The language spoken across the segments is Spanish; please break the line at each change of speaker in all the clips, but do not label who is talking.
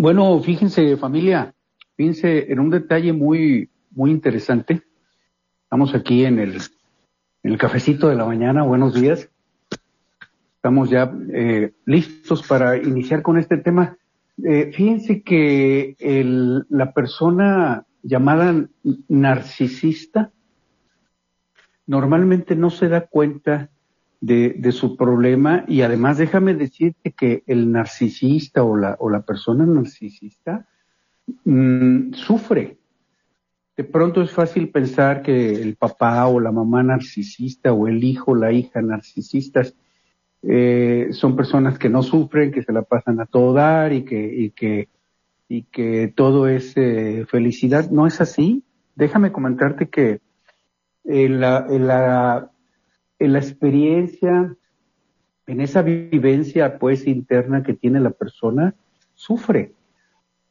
Bueno, fíjense familia, fíjense en un detalle muy, muy interesante. Estamos aquí en el, en el cafecito de la mañana, buenos días. Estamos ya eh, listos para iniciar con este tema. Eh, fíjense que el, la persona llamada narcisista normalmente no se da cuenta de, su problema y además déjame decirte que el narcisista o la, o la persona narcisista mm, sufre. De pronto es fácil pensar que el papá o la mamá narcisista o el hijo o la hija narcisistas eh, son personas que no sufren, que se la pasan a todo dar y que, y que, y que todo es eh, felicidad. No es así. Déjame comentarte que la, en la en la experiencia, en esa vivencia pues interna que tiene la persona, sufre.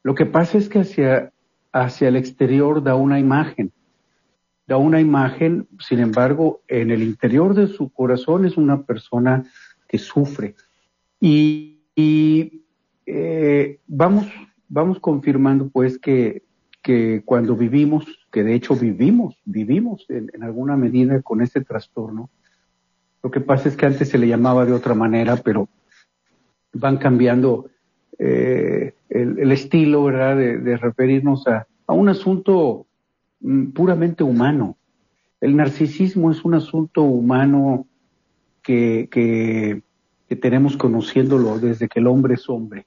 Lo que pasa es que hacia, hacia el exterior da una imagen, da una imagen, sin embargo, en el interior de su corazón es una persona que sufre. Y, eh, vamos, vamos confirmando pues que, que cuando vivimos, que de hecho vivimos, vivimos en, alguna medida con este trastorno, lo que pasa es que antes se le llamaba de otra manera, pero van cambiando eh, el, estilo, ¿verdad?, de, referirnos a, un asunto mm, puramente humano. El narcisismo es un asunto humano que, que, tenemos conociéndolo desde que el hombre es hombre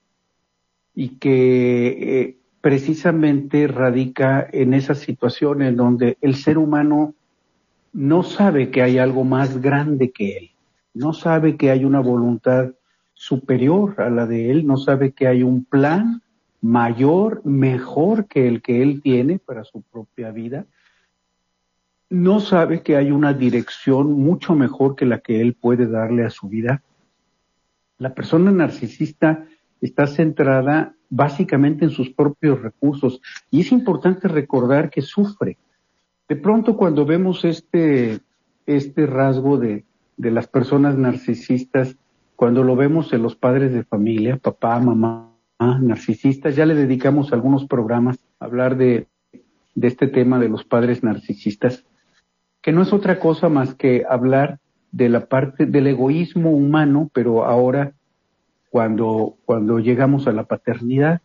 y que eh, precisamente radica en esa situación en donde el ser humano no sabe que hay algo más grande que él, no sabe que hay una voluntad superior a la de él, no sabe que hay un plan mayor, mejor que el que él tiene para su propia vida, no sabe que hay una dirección mucho mejor que la que él puede darle a su vida. La persona narcisista está centrada básicamente en sus propios recursos. Y es importante recordar que sufre, de pronto cuando vemos este, este rasgo de, de las personas narcisistas, cuando lo vemos en los padres de familia, papá, mamá, narcisistas, ya le dedicamos algunos programas a hablar de, de este tema de los padres narcisistas, que no es otra cosa más que hablar de la parte del egoísmo humano, pero ahora cuando, cuando llegamos a la paternidad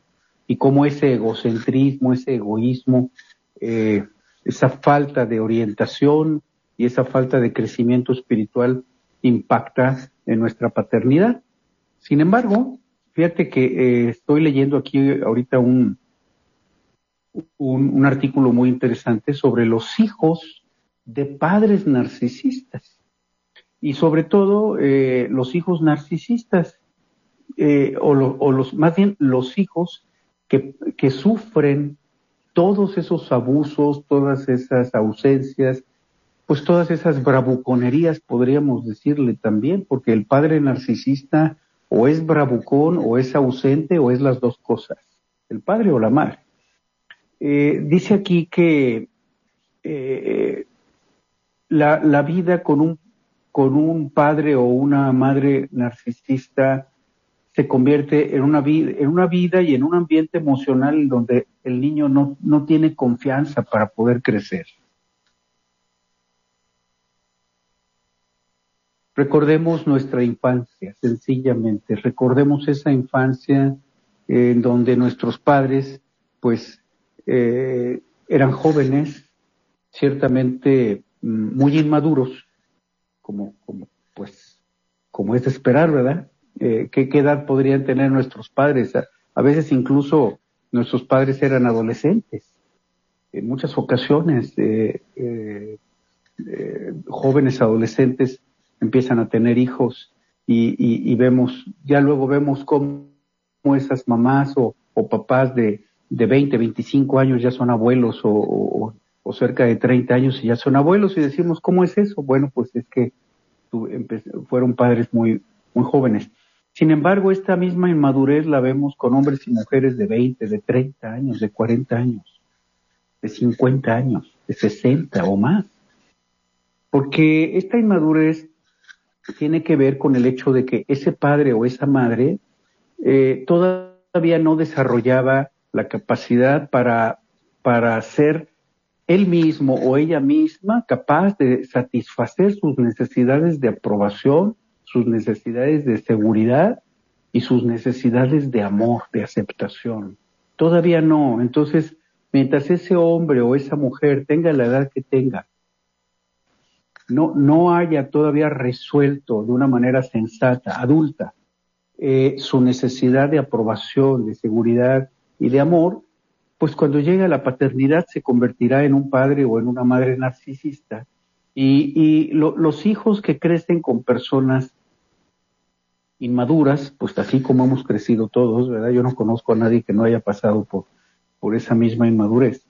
y cómo ese egocentrismo, ese egoísmo eh, esa falta de orientación y esa falta de crecimiento espiritual impacta en nuestra paternidad. Sin embargo, fíjate que eh, estoy leyendo aquí ahorita un, un, artículo muy interesante sobre los hijos de padres narcisistas y sobre todo eh, los hijos narcisistas eh, o, o, los más bien los hijos que, que sufren todos esos abusos, todas esas ausencias, pues todas esas bravuconerías podríamos decirle también, porque el padre narcisista o es bravucón o es ausente o es las dos cosas, el padre o la madre. Eh, dice aquí que eh, la, la, vida con un, con un padre o una madre narcisista se convierte en una vida, en una vida y en un ambiente emocional donde el niño no, no tiene confianza para poder crecer. Recordemos nuestra infancia, sencillamente, recordemos esa infancia en donde nuestros padres, pues, eh, eran jóvenes, ciertamente mm, muy inmaduros, como, como, pues, como es de esperar, ¿verdad? Eh, ¿qué, edad podrían tener nuestros padres. A, veces incluso nuestros padres eran adolescentes. En muchas ocasiones, eh, eh, jóvenes adolescentes empiezan a tener hijos y, vemos, ya luego vemos cómo, esas mamás o, papás de, de 20, 25 años ya son abuelos o, o, cerca de 30 años y ya son abuelos y decimos, ¿cómo es eso? Bueno, pues es que fueron padres muy, muy jóvenes. Sin embargo, esta misma inmadurez la vemos con hombres y mujeres de 20, de 30 años, de 40 años, de 50 años, de 60 o más. Porque esta inmadurez tiene que ver con el hecho de que ese padre o esa madre eh, todavía no desarrollaba la capacidad para, para ser él mismo o ella misma capaz de satisfacer sus necesidades de aprobación, sus necesidades de seguridad y sus necesidades de amor, de aceptación. Todavía no. Entonces, mientras ese hombre o esa mujer tenga la edad que tenga, no, no haya todavía resuelto de una manera sensata, adulta, eh, su necesidad de aprobación, de seguridad y de amor, pues cuando llegue a la paternidad se convertirá en un padre o en una madre narcisista. Y, los hijos que crecen con personas inmaduras, pues así como hemos crecido todos, ¿verdad? Yo no conozco a nadie que no haya pasado por, por esa misma inmadurez.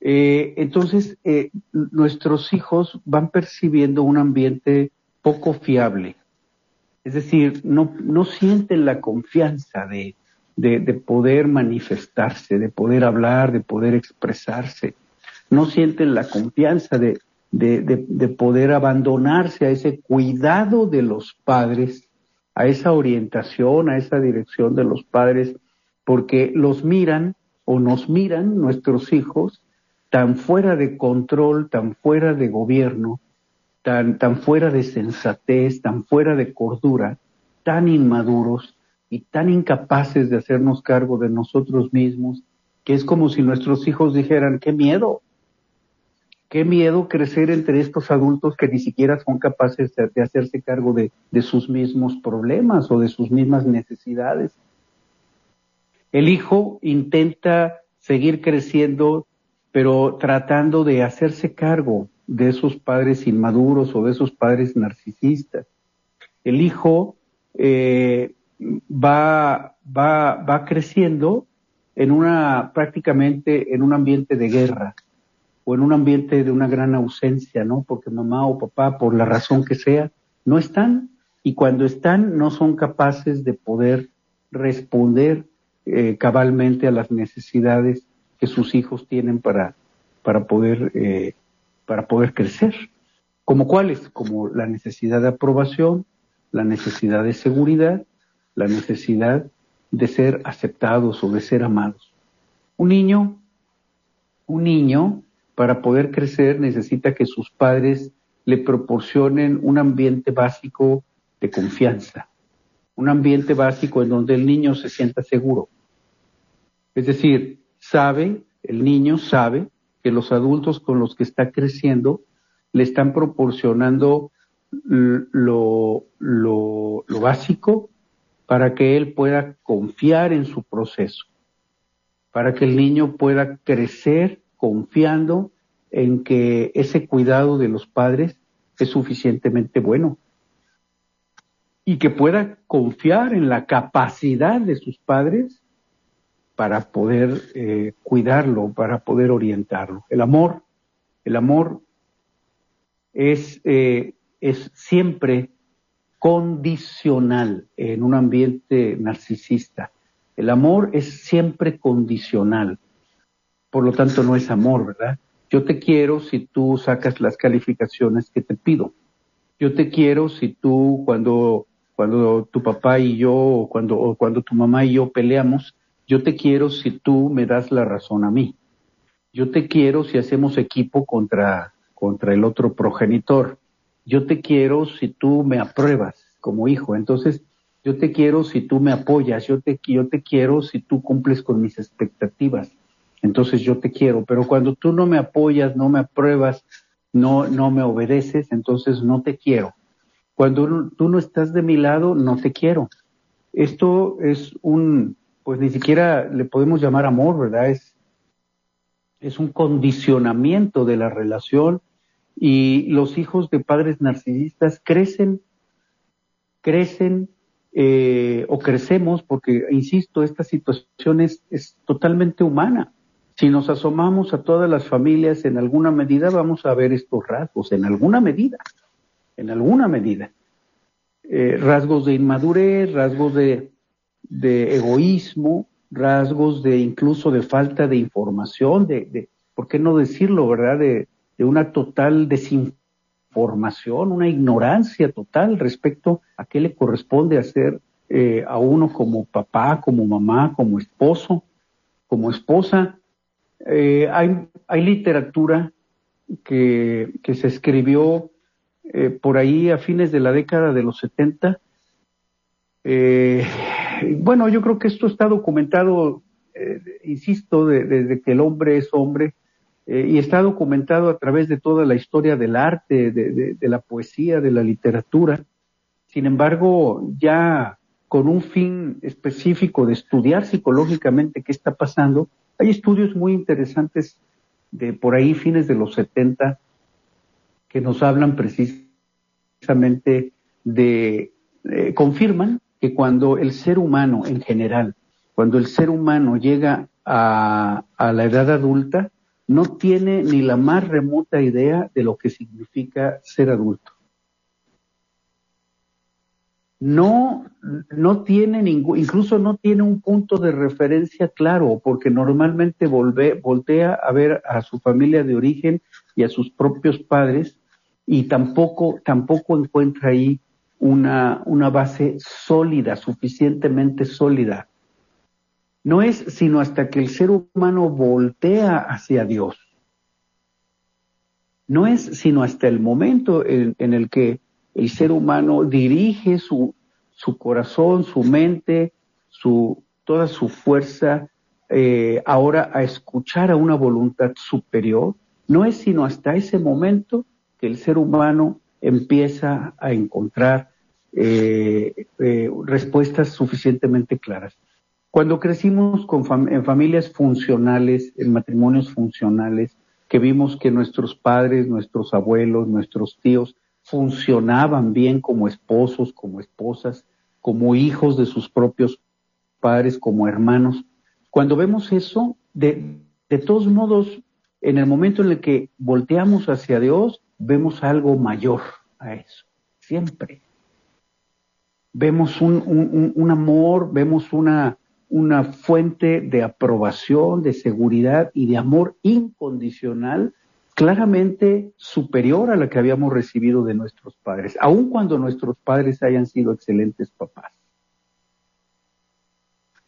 Eh, entonces, eh, nuestros hijos van percibiendo un ambiente poco fiable. Es decir, no, no sienten la confianza de, de, poder manifestarse, de poder hablar, de poder expresarse. No sienten la confianza de, de, poder abandonarse a ese cuidado de los padres, a esa orientación, a esa dirección de los padres, porque los miran o nos miran nuestros hijos tan fuera de control, tan fuera de gobierno, tan, tan fuera de sensatez, tan fuera de cordura, tan inmaduros, y tan incapaces de hacernos cargo de nosotros mismos, que es como si nuestros hijos dijeran, qué miedo, qué miedo crecer entre estos adultos que ni siquiera son capaces de, hacerse cargo de, sus mismos problemas o de sus mismas necesidades. El hijo intenta seguir creciendo, pero tratando de hacerse cargo de esos padres inmaduros o de esos padres narcisistas. El hijo eh, va, va, va creciendo en una, prácticamente en un ambiente de guerra o en un ambiente de una gran ausencia, ¿no? Porque mamá o papá, por la razón que sea, no están y cuando están no son capaces de poder responder eh, cabalmente a las necesidades que sus hijos tienen para, para poder, eh, para poder crecer. ¿Como cuáles? Como la necesidad de aprobación, la necesidad de seguridad la necesidad de ser aceptados o de ser amados. Un niño, un niño, para poder crecer necesita que sus padres le proporcionen un ambiente básico de confianza, un ambiente básico en donde el niño se sienta seguro. Es decir, sabe, el niño sabe que los adultos con los que está creciendo le están proporcionando lo, lo, lo básico para que él pueda confiar en su proceso, para que el niño pueda crecer confiando en que ese cuidado de los padres es suficientemente bueno y que pueda confiar en la capacidad de sus padres para poder eh, cuidarlo, para poder orientarlo. El amor, el amor es, eh, es siempre condicional en un ambiente narcisista. El amor es siempre condicional. Por lo tanto, no es amor, ¿verdad? Yo te quiero si tú sacas las calificaciones que te pido. Yo te quiero si tú, cuando, cuando tu papá y yo, cuando, o cuando tu mamá y yo peleamos, yo te quiero si tú me das la razón a mí. Yo te quiero si hacemos equipo contra, contra el otro progenitor yo te quiero si tú me apruebas como hijo. Entonces, yo te quiero si tú me apoyas, yo te, yo te quiero si tú cumples con mis expectativas. Entonces yo te quiero, pero cuando tú no me apoyas, no me apruebas, no, no me obedeces, entonces no te quiero. Cuando tú no estás de mi lado, no te quiero. Esto es un, pues ni siquiera le podemos llamar amor, ¿verdad? Es, es un condicionamiento de la relación y los hijos de padres narcisistas crecen, crecen eh, o crecemos porque, insisto, esta situación es, es totalmente humana. Si nos asomamos a todas las familias, en alguna medida vamos a ver estos rasgos, en alguna medida en alguna medida. Eh, rasgos de inmadurez, rasgos de, egoísmo, rasgos de incluso de falta de información, de, ¿por qué no decirlo, verdad? De, una total desinformación, una ignorancia total respecto a qué le corresponde hacer eh, a uno como papá, como mamá, como esposo, como esposa. Eh, hay, hay literatura que, que se escribió eh, por ahí a fines de la década de los 70. Eh, bueno, yo creo que esto está documentado, eh, insisto, desde que el hombre es hombre, y está documentado a través de toda la historia del arte, de, la poesía, de la literatura. Sin embargo, ya con un fin específico de estudiar psicológicamente qué está pasando, hay estudios muy interesantes de por ahí fines de los 70 que nos hablan precisamente de, eh, confirman que cuando el ser humano en general, cuando el ser humano llega a, a la edad adulta, no tiene ni la más remota idea de lo que significa ser adulto. No, no tiene ningún, incluso no tiene un punto de referencia claro, porque normalmente voltea a ver a su familia de origen y a sus propios padres y tampoco, tampoco encuentra ahí una, una base sólida, suficientemente sólida. No es sino hasta que el ser humano voltea hacia Dios. No es sino hasta el momento en, el que el ser humano dirige su, corazón, su mente, su, toda su fuerza eh, ahora a escuchar a una voluntad superior, no es sino hasta ese momento que el ser humano empieza a encontrar eh, eh, respuestas suficientemente claras. Cuando crecimos en familias funcionales, en matrimonios funcionales, que vimos que nuestros padres, nuestros abuelos, nuestros tíos funcionaban bien como esposos, como esposas, como hijos de sus propios padres, como hermanos. Cuando vemos eso, de, de todos modos, en el momento en el que volteamos hacia Dios, vemos algo mayor a eso, siempre. Vemos un, amor, vemos una, una fuente de aprobación, de seguridad y de amor incondicional claramente superior a la que habíamos recibido de nuestros padres, aun cuando nuestros padres hayan sido excelentes papás.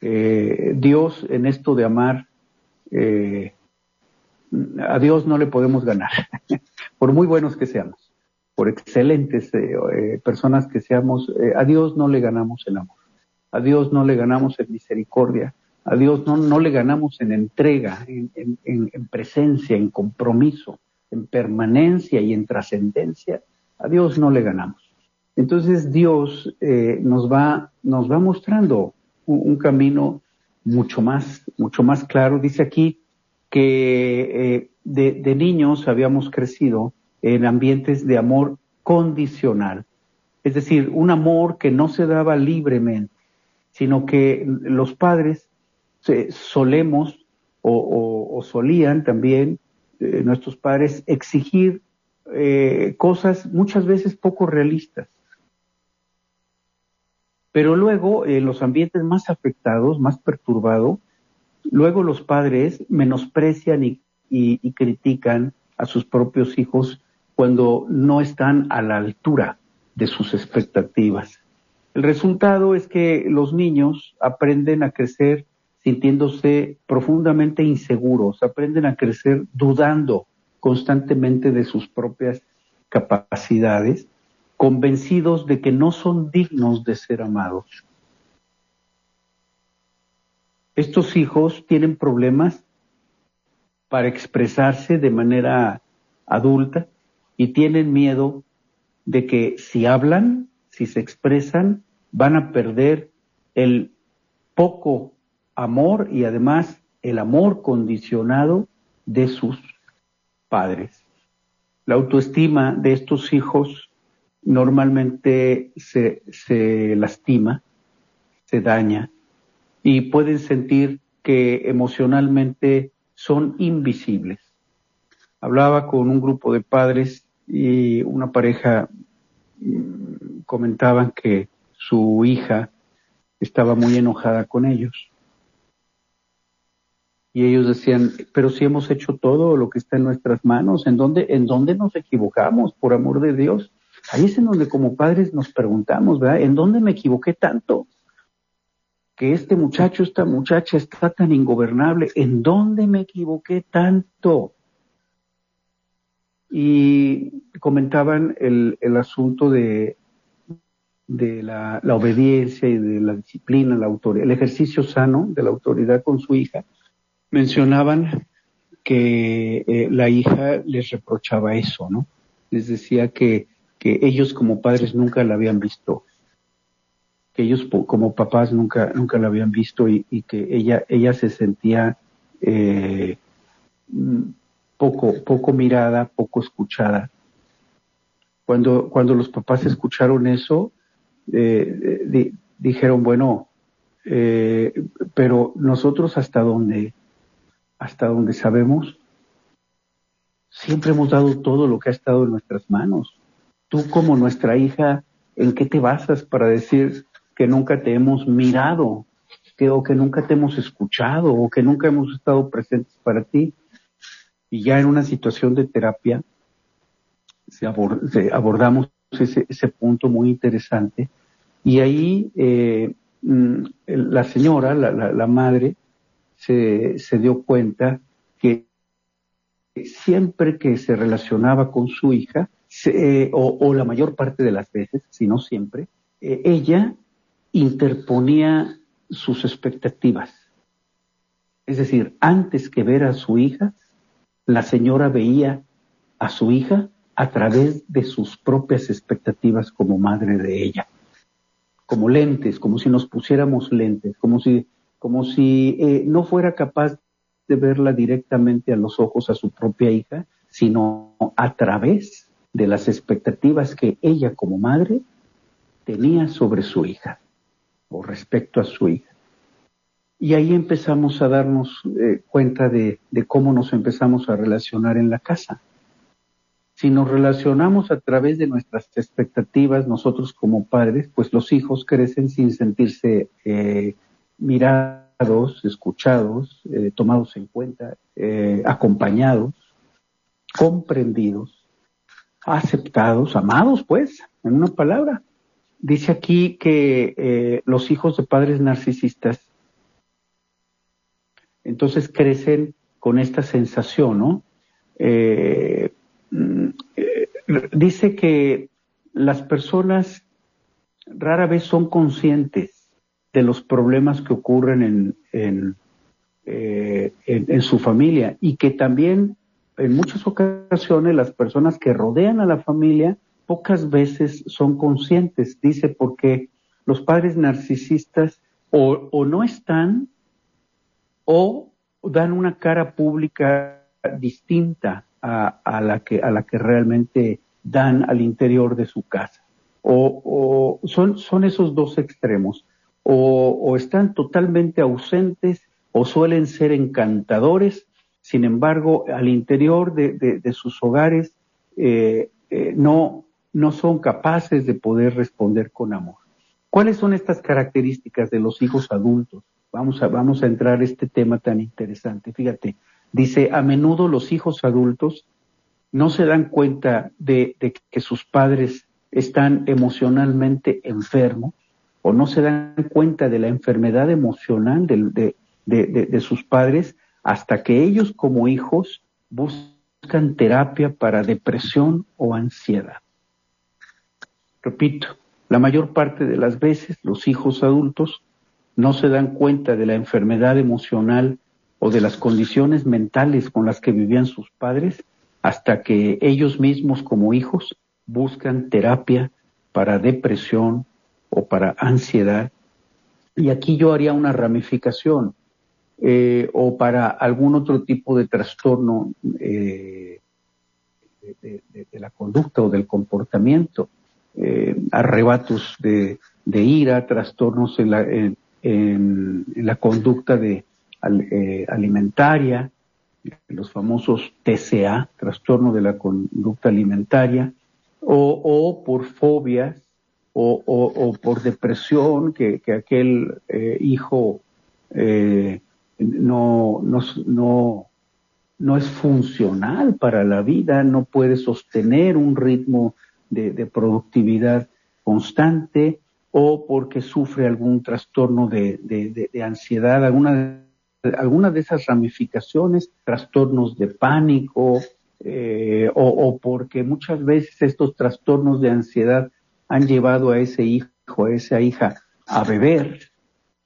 Eh, Dios en esto de amar, eh, a Dios no le podemos ganar. por muy buenos que seamos, por excelentes eh, personas que seamos, a Dios no le ganamos en amor, a Dios no le ganamos en misericordia, a Dios no, no le ganamos en entrega, en, en, presencia, en compromiso, en permanencia y en trascendencia, a Dios no le ganamos. Entonces Dios nos va, nos va mostrando un, camino mucho más, mucho más claro. Dice aquí que de, niños habíamos crecido en ambientes de amor condicional, es decir, un amor que no se daba libremente, sino que los padres solemos o, solían también eh, nuestros padres exigir eh, cosas muchas veces poco realistas. Pero luego, en los ambientes más afectados, más perturbados, luego los padres menosprecian y, critican a sus propios hijos cuando no están a la altura de sus expectativas. El resultado es que los niños aprenden a crecer sintiéndose profundamente inseguros, aprenden a crecer dudando constantemente de sus propias capacidades, convencidos de que no son dignos de ser amados. Estos hijos tienen problemas para expresarse de manera adulta y tienen miedo de que si hablan, si se expresan, van a perder el poco amor y además el amor condicionado de sus padres. La autoestima de estos hijos normalmente se, se lastima, se daña y pueden sentir que emocionalmente son invisibles. Hablaba con un grupo de padres y una pareja mm, comentaban que su hija estaba muy enojada con ellos. Y ellos decían, pero si hemos hecho todo lo que está en nuestras manos, ¿en dónde, en dónde nos equivocamos, por amor de Dios? Ahí es en donde como padres nos preguntamos, ¿verdad? ¿En dónde me equivoqué tanto? Que este muchacho, esta muchacha está tan ingobernable. ¿En dónde me equivoqué tanto? Y comentaban el, asunto de, de la, la, obediencia y de la disciplina, la autoridad, el ejercicio sano de la autoridad con su hija, mencionaban que eh, la hija les reprochaba eso, ¿no? Les decía que, que ellos como padres nunca la habían visto, que ellos como papás nunca, nunca la habían visto y, que ella, ella se sentía eh, poco, poco mirada, poco escuchada. Cuando, cuando los papás escucharon eso, eh, dijeron, bueno, eh, pero nosotros hasta donde, hasta donde sabemos, siempre hemos dado todo lo que ha estado en nuestras manos. Tú como nuestra hija, ¿en qué te basas para decir que nunca te hemos mirado, o que nunca te hemos escuchado, o que nunca hemos estado presentes para ti? Y ya en una situación de terapia, se abordamos ese, punto muy interesante y ahí eh, mm, la señora, la, madre, se, dio cuenta que siempre que se relacionaba con su hija, o, o, la mayor parte de las veces, si no siempre, eh, ella interponía sus expectativas. Es decir, antes que ver a su hija, la señora veía a su hija a través de sus propias expectativas como madre de ella como lentes, como si nos pusiéramos lentes, como si, como si eh, no fuera capaz de verla directamente a los ojos a su propia hija, sino a través de las expectativas que ella como madre tenía sobre su hija o respecto a su hija. Y ahí empezamos a darnos eh, cuenta de, de cómo nos empezamos a relacionar en la casa si nos relacionamos a través de nuestras expectativas, nosotros como padres, pues los hijos crecen sin sentirse eh, mirados, escuchados, eh, tomados en cuenta, eh, acompañados, comprendidos, aceptados, amados, pues, en una palabra. Dice aquí que los hijos de padres narcisistas entonces crecen con esta sensación, ¿no? Mm, eh, dice que las personas rara vez son conscientes de los problemas que ocurren en, en, eh, en, su familia y que también en muchas ocasiones las personas que rodean a la familia pocas veces son conscientes, dice, porque los padres narcisistas o, o no están o dan una cara pública distinta a, a, la que, a la que realmente dan al interior de su casa. O, o son, son esos dos extremos. O, están totalmente ausentes o suelen ser encantadores, sin embargo, al interior de sus hogares eh, eh, no, no son capaces de poder responder con amor. ¿Cuáles son estas características de los hijos adultos? Vamos a, vamos a entrar a este tema tan interesante. Fíjate, Dice, a menudo los hijos adultos no se dan cuenta de, que sus padres están emocionalmente enfermos no se dan cuenta de la enfermedad emocional de, de, sus padres hasta que ellos como hijos buscan terapia para depresión o ansiedad. Repito, la mayor parte de las veces los hijos adultos no se dan cuenta de la enfermedad emocional o de las condiciones mentales con las que vivían sus padres hasta que ellos mismos como hijos buscan terapia para depresión o para ansiedad. Y aquí yo haría una ramificación. Eh, o para algún otro tipo de trastorno eh, de, la conducta o del comportamiento, eh, arrebatos de, ira, trastornos en la, en, la conducta de, alimentaria, los famosos TCA, trastorno de la conducta alimentaria, o, por fobias, o, por depresión, que, aquel hijo no, no, no, no es funcional para la vida, no puede sostener un ritmo de, productividad constante o porque sufre algún trastorno de, de, ansiedad, alguna, alguna de esas ramificaciones, trastornos de pánico, eh, o, porque muchas veces estos trastornos de ansiedad han llevado a ese hijo, a esa hija a beber,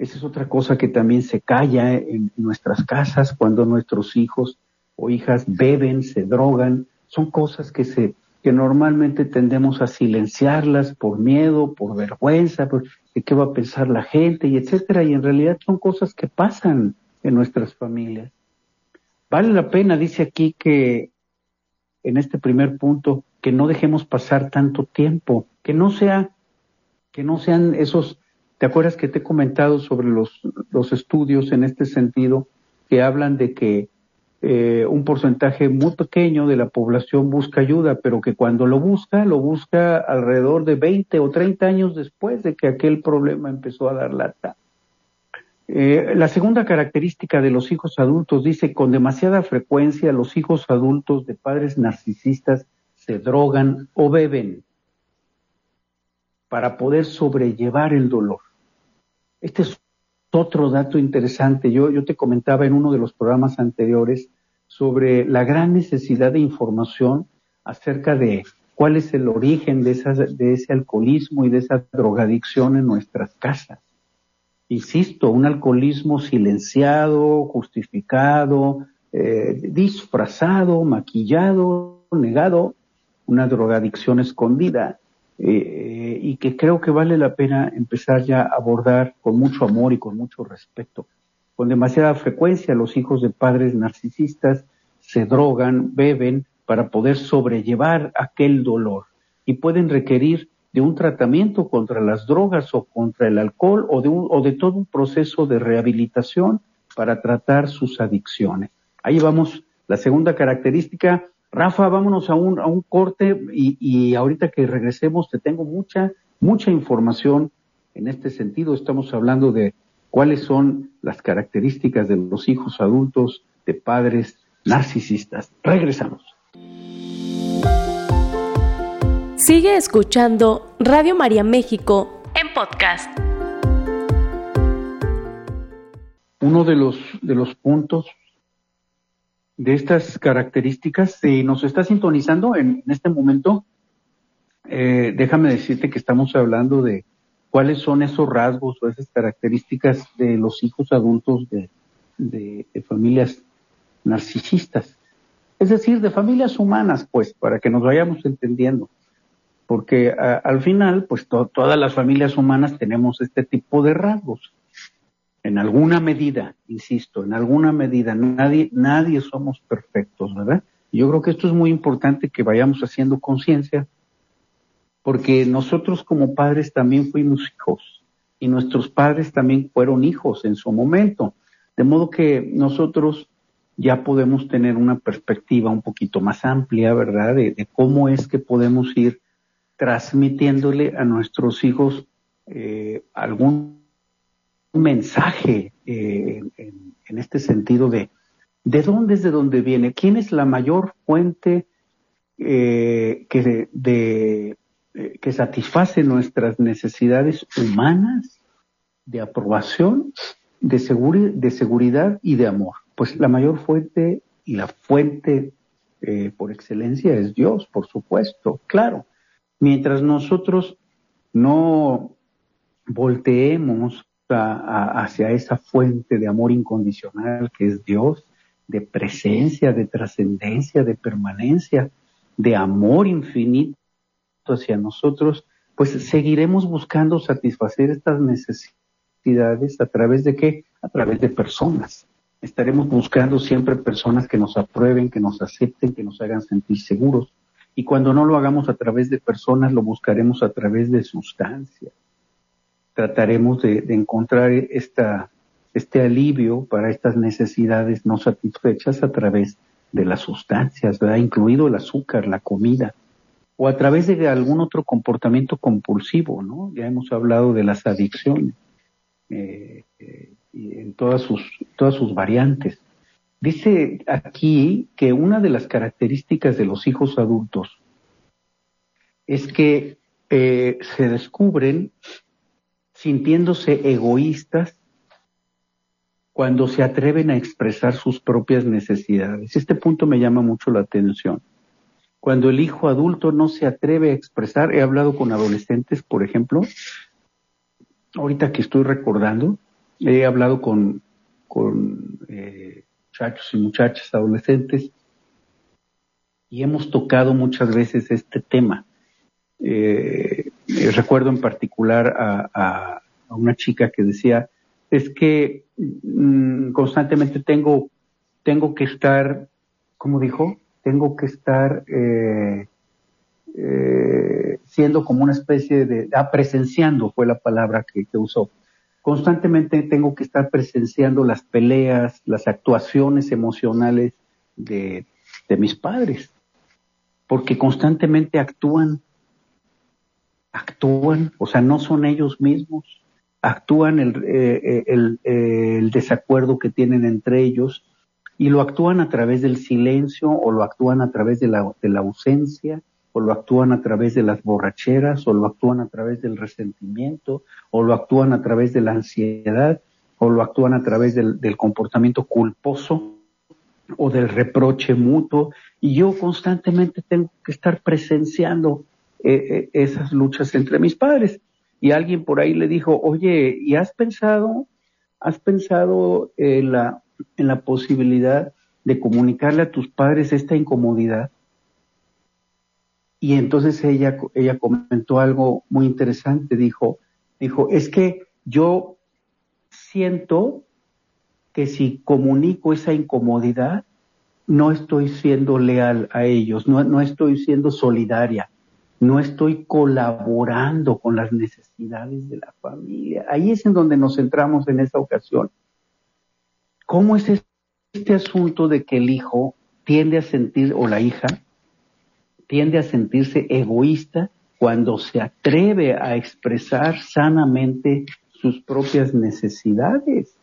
esa es otra cosa que también se calla en nuestras casas cuando nuestros hijos o hijas beben, se drogan. Son cosas que se que normalmente tendemos a silenciarlas por miedo, por vergüenza, por de qué va a pensar la gente y etcétera, y en realidad son cosas que pasan en nuestras familias. Vale la pena, dice aquí que en este primer punto, que no dejemos pasar tanto tiempo, que no sea, que no sean esos ¿Te acuerdas que te he comentado sobre los, los estudios en este sentido que hablan de que eh, un porcentaje muy pequeño de la población busca ayuda, pero que cuando lo busca, lo busca alrededor de 20 o 30 años después de que aquel problema empezó a dar lata. Eh, la segunda característica de los hijos adultos dice, con demasiada frecuencia los hijos adultos de padres narcisistas se drogan o beben para poder sobrellevar el dolor. Este es otro dato interesante. Yo, yo te comentaba en uno de los programas anteriores sobre la gran necesidad de información acerca de cuál es el origen de, de ese alcoholismo y de esa drogadicción en nuestras casas. Insisto, un alcoholismo silenciado, justificado, eh, disfrazado, maquillado, negado, una drogadicción escondida. Eh, y que creo que vale la pena empezar ya a abordar con mucho amor y con mucho respeto. Con demasiada frecuencia los hijos de padres narcisistas se drogan, beben para poder sobrellevar aquel dolor y pueden requerir de un tratamiento contra las drogas o contra el alcohol o de, o de todo un proceso de rehabilitación para tratar sus adicciones. Ahí vamos, la segunda característica, Rafa, vámonos a un, a un corte y, y ahorita que regresemos te tengo mucha, mucha información en este sentido. Estamos hablando de cuáles son las características de los hijos adultos de padres narcisistas. Regresamos.
Sigue escuchando Radio María México en podcast.
Uno de los, de los puntos de estas características. Si nos está sintonizando en, este momento, eh, déjame decirte que estamos hablando de cuáles son esos rasgos o esas características de los hijos adultos de, familias narcisistas. Es decir, de familias humanas, pues, para que nos vayamos entendiendo. Porque al final, pues todas las familias humanas tenemos este tipo de rasgos en alguna medida, insisto, en alguna medida, nadie, nadie somos perfectos, ¿verdad? Yo creo que esto es muy importante que vayamos haciendo conciencia, porque nosotros como padres también fuimos hijos y nuestros padres también fueron hijos en su momento, de modo que nosotros ya podemos tener una perspectiva un poquito más amplia, ¿verdad? De, cómo es que podemos ir transmitiéndole a nuestros hijos eh, algún un mensaje eh, en, este sentido de de dónde es de dónde viene, quién es la mayor fuente eh, que, de, eh, que satisface nuestras necesidades humanas de aprobación, de, de seguridad y de amor. Pues la mayor fuente y la fuente por excelencia es Dios, por supuesto, claro. Mientras nosotros no volteemos hacia esa fuente de amor incondicional que es Dios, de presencia, de trascendencia, de permanencia, de amor infinito hacia nosotros, pues seguiremos buscando satisfacer estas necesidades a través de qué? A través de personas. Estaremos buscando siempre personas que nos aprueben, que nos acepten, que nos hagan sentir seguros. Y cuando no lo hagamos a través de personas, lo buscaremos a través de sustancias. Trataremos de, encontrar esta, este alivio para estas necesidades no satisfechas a través de las sustancias, ¿verdad? Incluido el azúcar, la comida, o a través de algún otro comportamiento compulsivo, ¿no? Ya hemos hablado de las adicciones eh, eh, en todas sus, todas sus variantes. Dice aquí que una de las características de los hijos adultos es que eh, se descubren sintiéndose egoístas cuando se atreven a expresar sus propias necesidades. Este punto me llama mucho la atención. Cuando el hijo adulto no se atreve a expresar, he hablado con adolescentes, por ejemplo, ahorita que estoy recordando, he hablado con, con eh, muchachos y muchachas adolescentes y hemos tocado muchas veces este tema. Eh, recuerdo en particular a, una chica que decía, es que mm, constantemente tengo, tengo que estar, ¿cómo dijo? Tengo que estar eh, eh, siendo como una especie de, ah, presenciando fue la palabra que usó constantemente tengo que estar presenciando las peleas, las actuaciones emocionales de, mis padres, porque constantemente actúan, actúan, o sea, no son ellos mismos, actúan el, eh, el, el desacuerdo que tienen entre ellos y lo actúan a través del silencio o lo actúan a través de la, de la ausencia o lo actúan a través de las borracheras, o lo actúan a través del resentimiento, o lo actúan a través de la ansiedad, o lo actúan a través del, comportamiento culposo o del reproche mutuo. Y yo constantemente tengo que estar presenciando eh, eh, esas luchas entre mis padres. Y alguien por ahí le dijo, oye, ¿y has pensado, has pensado en la, en la posibilidad de comunicarle a tus padres esta incomodidad? Y entonces ella, ella comentó algo muy interesante, dijo, dijo, es que yo siento que si comunico esa incomodidad, no estoy siendo leal a ellos, no, no estoy siendo solidaria, no estoy colaborando con las necesidades de la familia. Ahí es en donde nos centramos en esta ocasión. ¿Cómo es este asunto de que el hijo tiende a sentir, o la hija, tiende a sentirse egoísta cuando se atreve a expresar sanamente sus propias necesidades.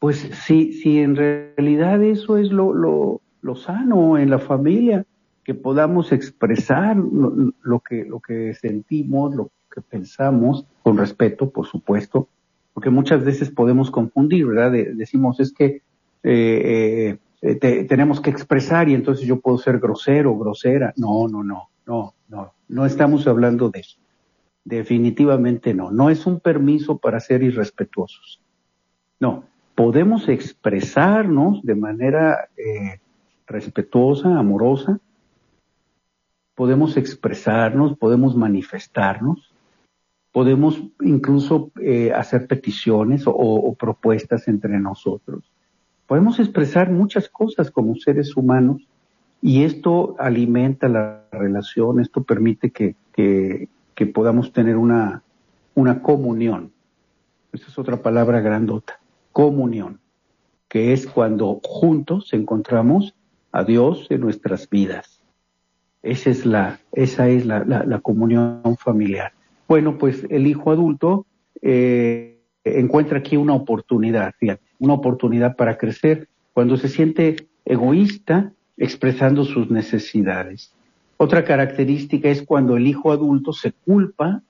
Pues si, si en realidad eso es lo, lo, lo sano en la familia, que podamos expresar lo, que, lo que sentimos, lo que pensamos, con respeto, por supuesto, porque muchas veces podemos confundir, ¿verdad? decimos es que eh, eh eh, tenemos que expresar y entonces yo puedo ser grosero, grosera. No, no, no, no, no, no estamos hablando de eso. Definitivamente no. No es un permiso para ser irrespetuosos. No, podemos expresarnos de manera eh, respetuosa, amorosa. Podemos expresarnos, podemos manifestarnos, podemos incluso eh, hacer peticiones o propuestas entre nosotros podemos expresar muchas cosas como seres humanos y esto alimenta la relación, esto permite que, que, podamos tener una, una comunión. Esa es otra palabra grandota, comunión, que es cuando juntos encontramos a Dios en nuestras vidas. Esa es la, esa es la, la, comunión familiar. Bueno, pues el hijo adulto eh, encuentra aquí una oportunidad, una oportunidad para crecer cuando se siente egoísta expresando sus necesidades. Otra característica es cuando el hijo adulto se culpa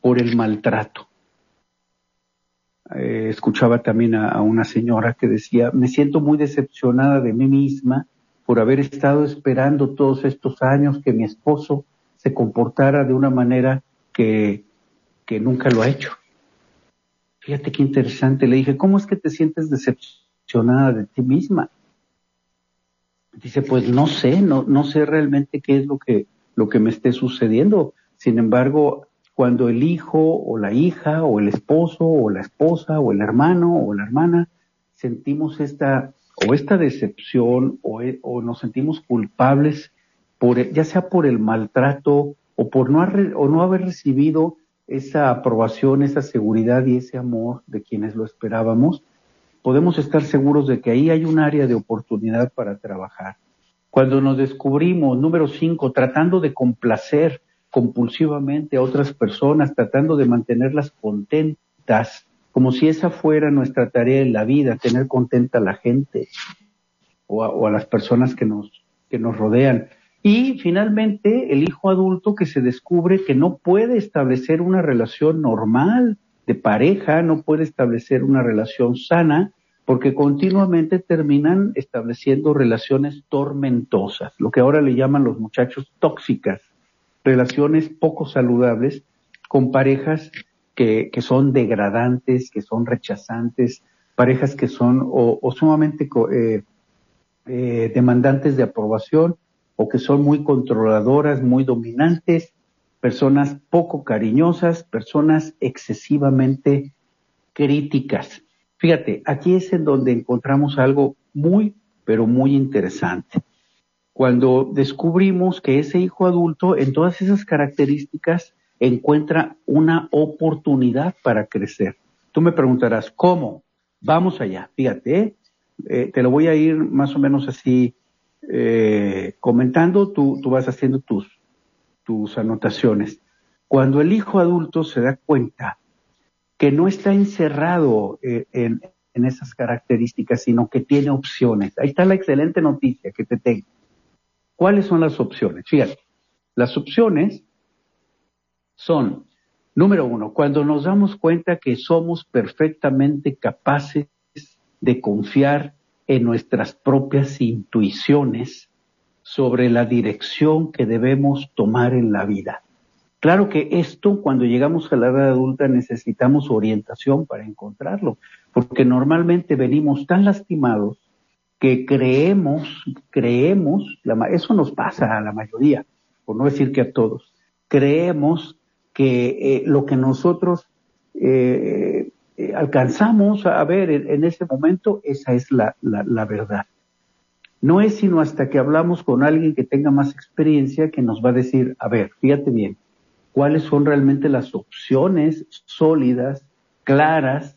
por el maltrato. Eh, escuchaba también a, una señora que decía, me siento muy decepcionada de mí misma por haber estado esperando todos estos años que mi esposo se comportara de una manera que, que nunca lo ha hecho. Fíjate qué interesante. Le dije, ¿cómo es que te sientes decepcionada de ti misma? Dice, pues no sé, no, no sé realmente qué es lo que, lo que me esté sucediendo. Sin embargo, cuando el hijo o la hija o el esposo o la esposa o el hermano o la hermana sentimos esta o esta decepción o, o nos sentimos culpables por ya sea por el maltrato o por no, no haber recibido esa aprobación, esa seguridad y ese amor de quienes lo esperábamos, podemos estar seguros de que ahí hay un área de oportunidad para trabajar. Cuando nos descubrimos, número cinco, tratando de complacer compulsivamente a otras personas, tratando de mantenerlas contentas, como si esa fuera nuestra tarea en la vida, tener contenta a la gente o a, las personas que nos, que nos rodean. Y finalmente, el hijo adulto que se descubre que no puede establecer una relación normal de pareja, no puede establecer una relación sana, porque continuamente terminan estableciendo relaciones tormentosas, lo que ahora le llaman los muchachos tóxicas, relaciones poco saludables con parejas que, son degradantes, que son rechazantes, parejas que son o, o sumamente eh, eh, demandantes de aprobación o que son muy controladoras, muy dominantes, personas poco cariñosas, personas excesivamente críticas. Fíjate, aquí es en donde encontramos algo muy, pero muy interesante. Cuando descubrimos que ese hijo adulto en todas esas características encuentra una oportunidad para crecer. Tú me preguntarás, ¿cómo? Vamos allá, fíjate, ¿eh? Te lo voy a ir más o menos así eh, comentando, tú, tú vas haciendo tus, tus anotaciones. Cuando el hijo adulto se da cuenta que no está encerrado eh, en, en, esas características, sino que tiene opciones. Ahí está la excelente noticia que te tengo. ¿Cuáles son las opciones? Fíjate, las opciones son, número uno, cuando nos damos cuenta que somos perfectamente capaces de confiar en nuestras propias intuiciones sobre la dirección que debemos tomar en la vida. Claro que esto, cuando llegamos a la edad adulta, necesitamos orientación para encontrarlo, porque normalmente venimos tan lastimados que creemos, creemos, eso nos pasa a la mayoría, por no decir que a todos, creemos que eh, lo que nosotros eh, eh, alcanzamos a ver en, ese momento, esa es la, verdad. No es sino hasta que hablamos con alguien que tenga más experiencia que nos va a decir, a ver, fíjate bien, cuáles son realmente las opciones sólidas, claras,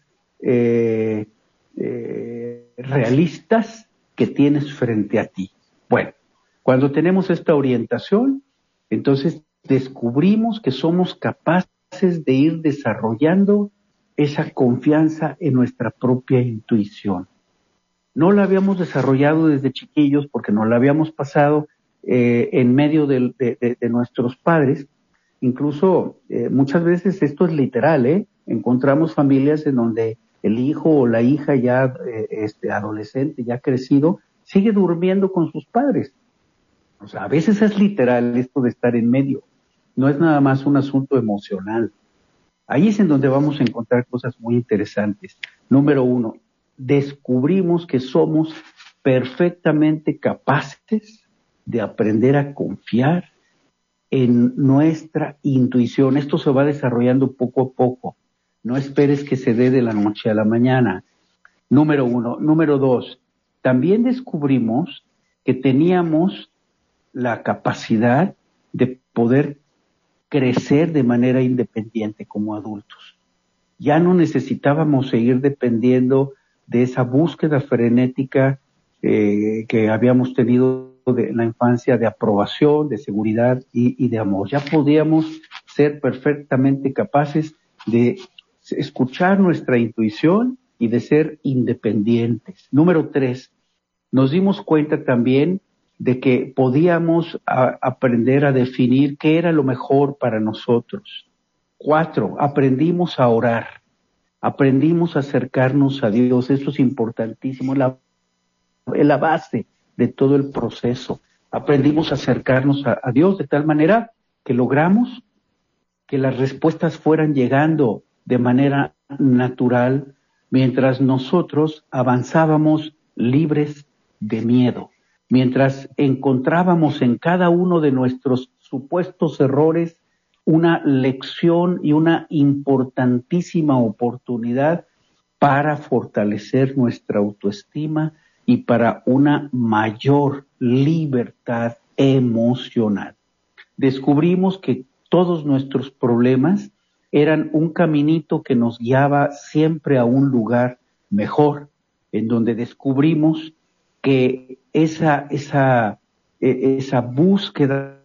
realistas que tienes frente a ti. Bueno, cuando tenemos esta orientación, entonces descubrimos que somos capaces de ir desarrollando esa confianza en nuestra propia intuición. No la habíamos desarrollado desde chiquillos porque no la habíamos pasado eh, en medio de, nuestros padres. Incluso eh, muchas veces esto es literal, ¿eh? Encontramos familias en donde el hijo o la hija ya eh, este, adolescente, ya crecido, sigue durmiendo con sus padres. O sea, a veces es literal esto de estar en medio. No es nada más un asunto emocional. Ahí es en donde vamos a encontrar cosas muy interesantes. Número uno, descubrimos que somos perfectamente capaces de aprender a confiar en nuestra intuición. Esto se va desarrollando poco a poco. No esperes que se dé de la noche a la mañana. Número uno. Número dos, también descubrimos que teníamos la capacidad de poder crecer de manera independiente como adultos. Ya no necesitábamos seguir dependiendo de esa búsqueda frenética eh, que habíamos tenido de la infancia de aprobación, de seguridad y, y de amor. Ya podíamos ser perfectamente capaces de escuchar nuestra intuición y de ser independientes. Número tres, nos dimos cuenta también de que podíamos aprender a definir qué era lo mejor para nosotros. Cuatro, aprendimos a orar, aprendimos a acercarnos a Dios, eso es importantísimo, la, la base de todo el proceso. Aprendimos a acercarnos a, a Dios de tal manera que logramos que las respuestas fueran llegando de manera natural mientras nosotros avanzábamos libres de miedo mientras encontrábamos en cada uno de nuestros supuestos errores una lección y una importantísima oportunidad para fortalecer nuestra autoestima y para una mayor libertad emocional. Descubrimos que todos nuestros problemas eran un caminito que nos guiaba siempre a un lugar mejor, en donde descubrimos que esa, esa, e, esa búsqueda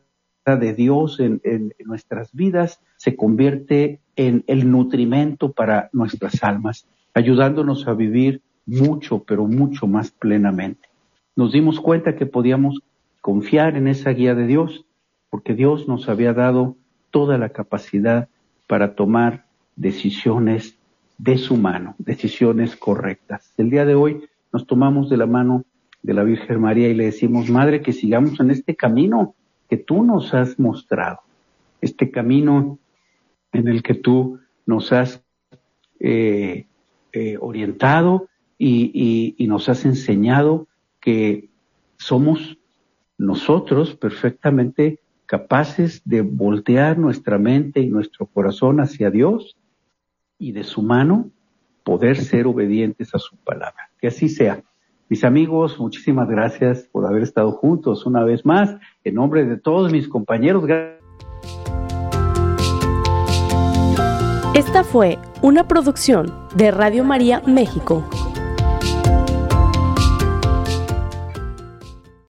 de Dios en, en, nuestras vidas se convierte en el nutrimento para nuestras almas, ayudándonos a vivir mucho, pero mucho más plenamente. Nos dimos cuenta que podíamos confiar en esa guía de Dios, porque Dios nos había dado toda la capacidad para tomar decisiones de su mano, decisiones correctas. El día de hoy nos tomamos de la mano de la Virgen María y le decimos, Madre, que sigamos en este camino que tú nos has mostrado, este camino en el que tú nos has eh, eh, orientado y, y nos has enseñado que somos nosotros perfectamente capaces de voltear nuestra mente y nuestro corazón hacia Dios y de su mano poder ser obedientes a su palabra. Que así sea. Mis amigos, muchísimas gracias por haber estado juntos una vez más. En nombre de todos mis compañeros.
Esta fue una producción de Radio María México.